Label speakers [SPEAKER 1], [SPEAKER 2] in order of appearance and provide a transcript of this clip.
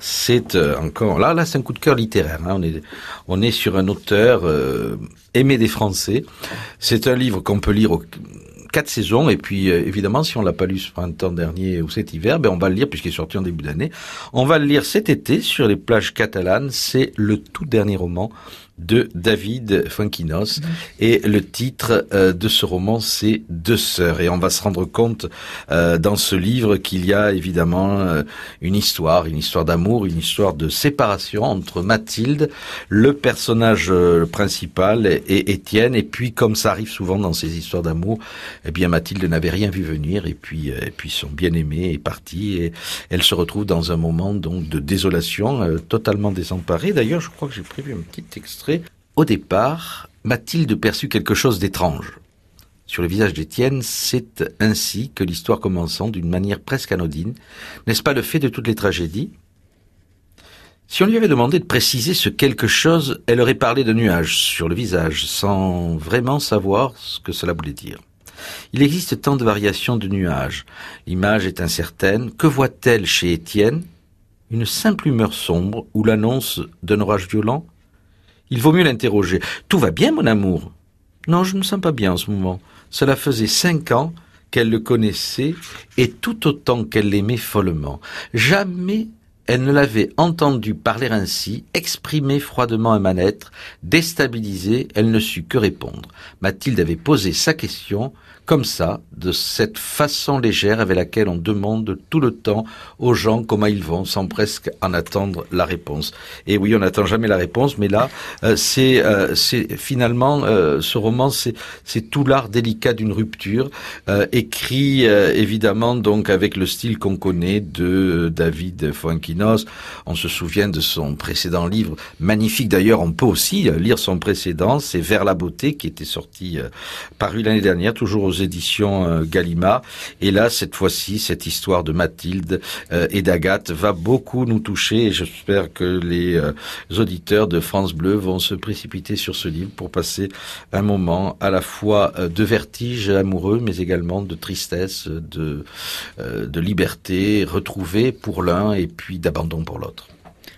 [SPEAKER 1] c'est euh, encore là, là, c'est un coup de cœur littéraire. Hein. On est, on est sur un auteur euh, aimé des Français. C'est un livre qu'on peut lire au quatre saisons et puis euh, évidemment si on l'a pas lu ce printemps dernier ou cet hiver, ben on va le lire puisqu'il est sorti en début d'année. On va le lire cet été sur les plages catalanes. C'est le tout dernier roman de David Fuenquinos. Mhm. Et le titre euh, de ce roman, c'est Deux sœurs. Et on va se rendre compte euh, dans ce livre qu'il y a évidemment euh, une histoire, une histoire d'amour, une histoire de séparation entre Mathilde, le personnage principal, et Étienne. Et puis, comme ça arrive souvent dans ces histoires d'amour, eh bien, Mathilde n'avait rien vu venir. Et puis, et puis son bien-aimé est parti. Et elle se retrouve dans un moment donc de désolation, totalement désemparée. D'ailleurs, je crois que j'ai prévu un petit extrait au départ, Mathilde perçut quelque chose d'étrange. Sur le visage d'Étienne, c'est ainsi que l'histoire commençant d'une manière presque anodine. N'est-ce pas le fait de toutes les tragédies? Si on lui avait demandé de préciser ce quelque chose, elle aurait parlé de nuages sur le visage, sans vraiment savoir ce que cela voulait dire. Il existe tant de variations de nuages. L'image est incertaine. Que voit-elle chez Étienne? Une simple humeur sombre ou l'annonce d'un orage violent? Il vaut mieux l'interroger. Tout va bien, mon amour? Non, je ne me sens pas bien en ce moment. Cela faisait cinq ans qu'elle le connaissait et tout autant qu'elle l'aimait follement. Jamais elle ne l'avait entendu parler ainsi, exprimer froidement un mal-être, déstabilisé, elle ne sut que répondre. Mathilde avait posé sa question, comme ça, de cette façon légère avec laquelle on demande tout le temps aux gens comment ils vont, sans presque en attendre la réponse. Et oui, on n'attend jamais la réponse, mais là, euh, c'est euh, finalement euh, ce roman, c'est tout l'art délicat d'une rupture, écrit évidemment donc avec le style qu'on connaît de David On se souvient de son précédent livre, magnifique d'ailleurs. On peut aussi lire son précédent, c'est Vers la beauté, qui était sorti paru l'année dernière, toujours aux éditions euh, Gallimard. Et là, cette fois-ci, cette histoire de Mathilde euh, et d'Agathe va beaucoup nous toucher et j'espère que les euh, auditeurs de France Bleu vont se précipiter sur ce livre pour passer un moment à la fois de vertige amoureux, mais également de tristesse, de, de liberté retrouvée pour l'un et puis d'abandon pour l'autre.